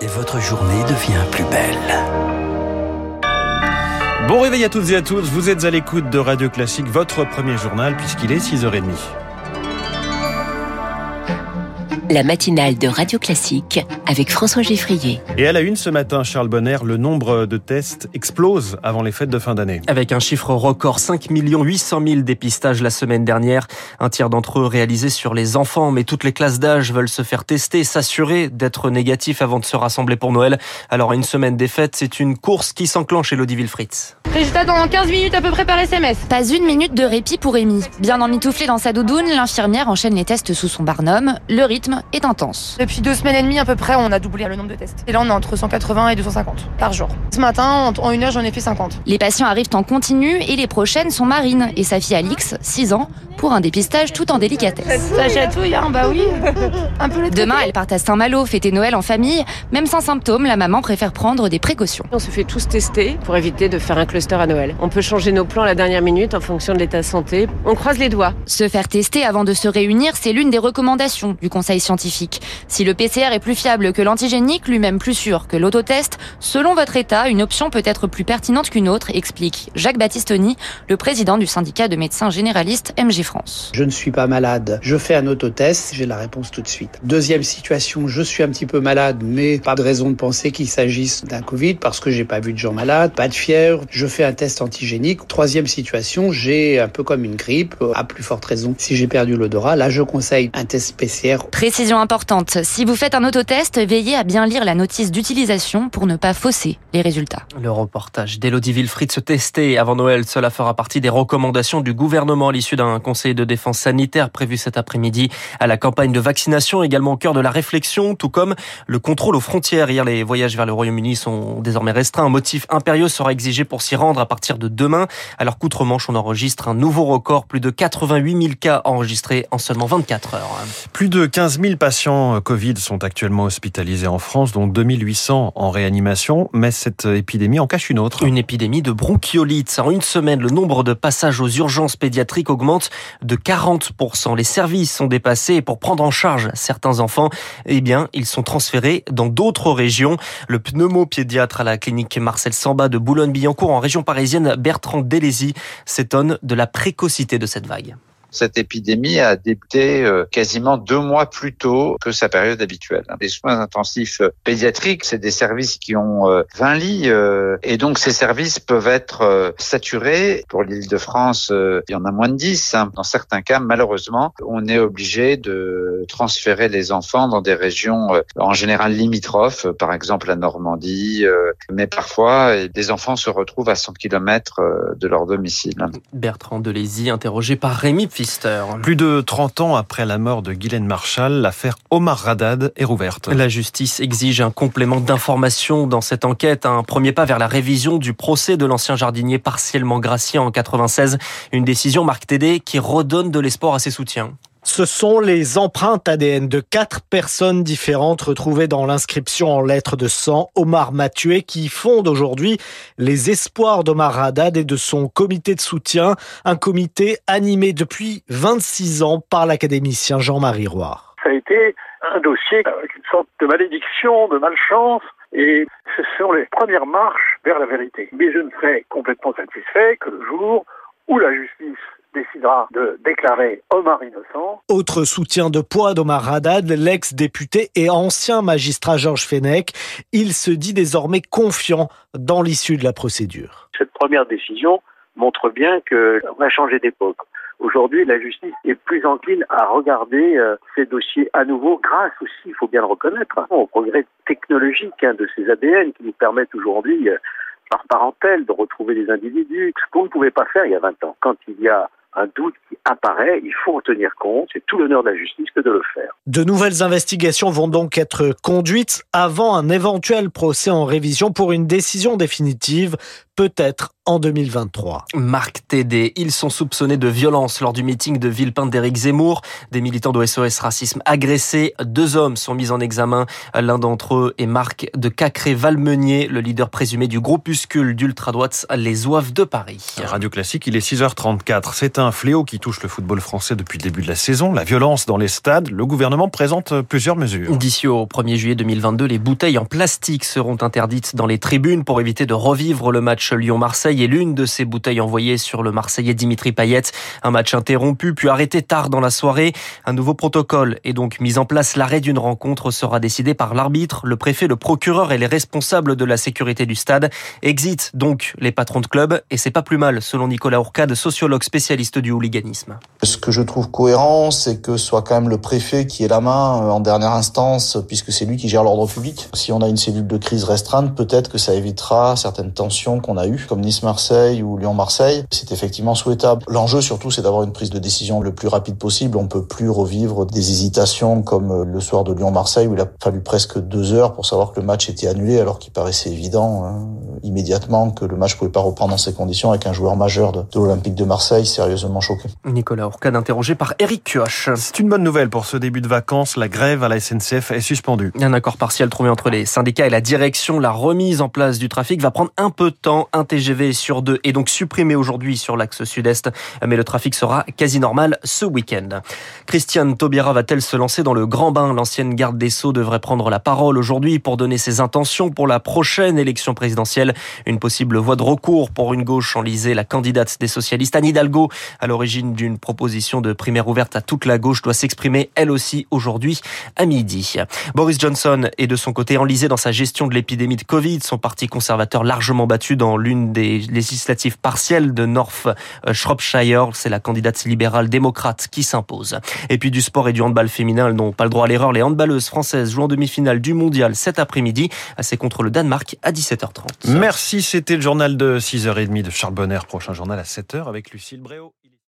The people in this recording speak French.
et votre journée devient plus belle. Bon réveil à toutes et à tous, vous êtes à l'écoute de Radio Classique, votre premier journal puisqu'il est 6h30. La matinale de Radio Classique avec François Geffrier. Et à la une ce matin, Charles Bonner, le nombre de tests explose avant les fêtes de fin d'année. Avec un chiffre record, 5 800 000 dépistages la semaine dernière. Un tiers d'entre eux réalisés sur les enfants, mais toutes les classes d'âge veulent se faire tester, s'assurer d'être négatifs avant de se rassembler pour Noël. Alors une semaine des fêtes, c'est une course qui s'enclenche, Elodie Wilfritz. Résultat dans 15 minutes à peu près par SMS. Pas une minute de répit pour Amy. Bien emmitouflée dans sa doudoune, l'infirmière enchaîne les tests sous son barnum. Le rythme est intense. Depuis deux semaines et demie à peu près, on a doublé le nombre de tests. Et là, on est entre 180 et 250 par jour. Ce matin, en une heure, j'en ai fait 50. Les patients arrivent en continu et les prochaines sont Marine et sa fille Alix, 6 ans, pour un dépistage tout en délicatesse. Ça chatouille, hein, bah oui. un peu Demain, elle part à Saint-Malo fêter Noël en famille. Même sans symptômes, la maman préfère prendre des précautions. On se fait tous tester pour éviter de faire un cluster à Noël. On peut changer nos plans à la dernière minute en fonction de l'état de santé. On croise les doigts. Se faire tester avant de se réunir, c'est l'une des recommandations du conseil scientifique. Si le PCR est plus fiable que l'antigénique, lui-même plus sûr que l'autotest, selon votre état, une option peut être plus pertinente qu'une autre, explique Jacques Battistoni, le président du syndicat de médecins généralistes MG France. Je ne suis pas malade. Je fais un autotest, j'ai la réponse tout de suite. Deuxième situation, je suis un petit peu malade, mais pas de raison de penser qu'il s'agisse d'un Covid parce que j'ai pas vu de gens malades, pas de fièvre. Je fais un test antigénique. Troisième situation, j'ai un peu comme une grippe, à plus forte raison si j'ai perdu l'odorat. Là, je conseille un test PCR. Précision importante, si vous faites un autotest, veillez à bien lire la notice d'utilisation pour ne pas fausser les résultats. Le reportage d'Elodie Wilfried se tester avant Noël, cela fera partie des recommandations du gouvernement à l'issue d'un conseil de défense sanitaire prévu cet après-midi à la campagne de vaccination, également au cœur de la réflexion, tout comme le contrôle aux frontières. Hier, les voyages vers le Royaume-Uni sont désormais restreints. Un motif impérieux sera exigé pour s'y rendre à partir de demain, alors qu'outre-Manche, on enregistre un nouveau record, plus de 88 000 cas enregistrés en seulement 24 heures. Plus de 15 000 patients Covid sont actuellement hospitalisés en France, dont 2800 en réanimation, mais cette épidémie en cache une autre. Une épidémie de bronchiolite. En une semaine, le nombre de passages aux urgences pédiatriques augmente de 40%. Les services sont dépassés et pour prendre en charge certains enfants, eh bien, ils sont transférés dans d'autres régions. Le pneumopédiatre à la clinique Marcel Samba de Boulogne-Billancourt en région parisienne, Bertrand Delézy, s'étonne de la précocité de cette vague. Cette épidémie a débuté euh, quasiment deux mois plus tôt que sa période habituelle. Les soins intensifs euh, pédiatriques, c'est des services qui ont 20 euh, lits et donc ces services peuvent être saturés. Pour l'île de France, il y en a moins de 10. Hein. Dans certains cas, malheureusement, on est obligé de transférer les enfants dans des régions en général limitrophes, par exemple la Normandie, mais parfois des enfants se retrouvent à 100 km de leur domicile. Bertrand Delézy, interrogé par Rémi Pfister. Plus de 30 ans après la mort de Guylaine Marshall, l'affaire Omar Radad est rouverte. La justice exige un complément d'information dans cette enquête, un premier pas vers la révision du procès de l'ancien jardinier partiellement gracié en 96. Une décision, Marc Tédé, qui redonne de l'espoir à ses soutiens. Ce sont les empreintes ADN de quatre personnes différentes retrouvées dans l'inscription en lettres de sang Omar Mathieu qui fondent aujourd'hui les espoirs d'Omar Haddad et de son comité de soutien, un comité animé depuis 26 ans par l'académicien Jean-Marie Roy. Ça a été un dossier avec une sorte de malédiction, de malchance, et ce sont les premières marches vers la vérité. Mais je ne serai complètement satisfait que le jour où la justice décidera de déclarer Omar innocent. Autre soutien de poids d'Omar Haddad, l'ex-député et ancien magistrat Georges Fenech. Il se dit désormais confiant dans l'issue de la procédure. Cette première décision montre bien qu'on a changé d'époque. Aujourd'hui, la justice est plus encline à regarder euh, ces dossiers à nouveau grâce aussi, il faut bien le reconnaître, au progrès technologique hein, de ces ADN qui nous permettent aujourd'hui, euh, par parentèle, de retrouver des individus, ce qu'on ne pouvait pas faire il y a 20 ans. Quand il y a un doute qui apparaît, il faut en tenir compte. C'est tout l'honneur de la justice que de le faire. De nouvelles investigations vont donc être conduites avant un éventuel procès en révision pour une décision définitive, peut-être en 2023. Marc Tédé, ils sont soupçonnés de violence lors du meeting de Villepinte d'Éric Zemmour. Des militants de SOS Racisme agressés. Deux hommes sont mis en examen. L'un d'entre eux est Marc de Cacré-Valmenier, le leader présumé du groupuscule d'ultra-droite Les Oeufs de Paris. Radio Classique, il est 6h34. C'est un fléau qui touche le football français depuis le début de la saison. La violence dans les stades. Le gouvernement présente plusieurs mesures. D'ici au 1er juillet 2022, les bouteilles en plastique seront interdites dans les tribunes pour éviter de revivre le match Lyon-Marseille et l'une de ces bouteilles envoyées sur le Marseillais Dimitri Payet. Un match interrompu puis arrêté tard dans la soirée. Un nouveau protocole est donc mis en place. L'arrêt d'une rencontre sera décidé par l'arbitre, le préfet, le procureur et les responsables de la sécurité du stade. Exit donc les patrons de club et c'est pas plus mal selon Nicolas Ourcade, sociologue spécialiste du hooliganisme. Ce que je trouve cohérent, c'est que soit quand même le préfet qui ait la main euh, en dernière instance puisque c'est lui qui gère l'ordre public. Si on a une cellule de crise restreinte, peut-être que ça évitera certaines tensions qu'on a eues, comme Nice-Marseille ou Lyon-Marseille. C'est effectivement souhaitable. L'enjeu surtout, c'est d'avoir une prise de décision le plus rapide possible. On peut plus revivre des hésitations comme euh, le soir de Lyon-Marseille où il a fallu presque deux heures pour savoir que le match était annulé alors qu'il paraissait évident hein, immédiatement que le match pouvait pas reprendre dans ces conditions avec un joueur majeur de, de l'Olympique de Marseille sérieusement choqué. Nicolas Ourcade interrogé par Eric Kioch. C'est une bonne nouvelle pour ce début de vacances. La grève à la SNCF est suspendue. Un accord partiel trouvé entre les syndicats et la direction. La remise en place du trafic va prendre un peu de temps. Un TGV sur deux est donc supprimé aujourd'hui sur l'axe sud-est, mais le trafic sera quasi normal ce week-end. Christiane Taubira va-t-elle se lancer dans le grand bain? L'ancienne garde des Sceaux devrait prendre la parole aujourd'hui pour donner ses intentions pour la prochaine élection présidentielle. Une possible voie de recours pour une gauche enlisée. La candidate des socialistes, Anne Hidalgo, à l'origine d'une proposition de primaire ouverte à toute la gauche, doit s'exprimer elle aussi aujourd'hui à midi. Boris Johnson est de son côté enlisé dans sa gestion de l'épidémie de Covid. Son parti conservateur largement battu dans l'une des législatives partielles de North Shropshire. C'est la candidate libérale démocrate qui s'impose. Et puis du sport et du handball féminin, elles n'ont pas le droit à l'erreur. Les handballeuses françaises jouent en demi-finale du mondial cet après-midi. C'est contre le Danemark à 17h30. Merci, c'était le journal de 6h30 de Charles Bonner. Prochain journal à 7h avec Lucille Bréau.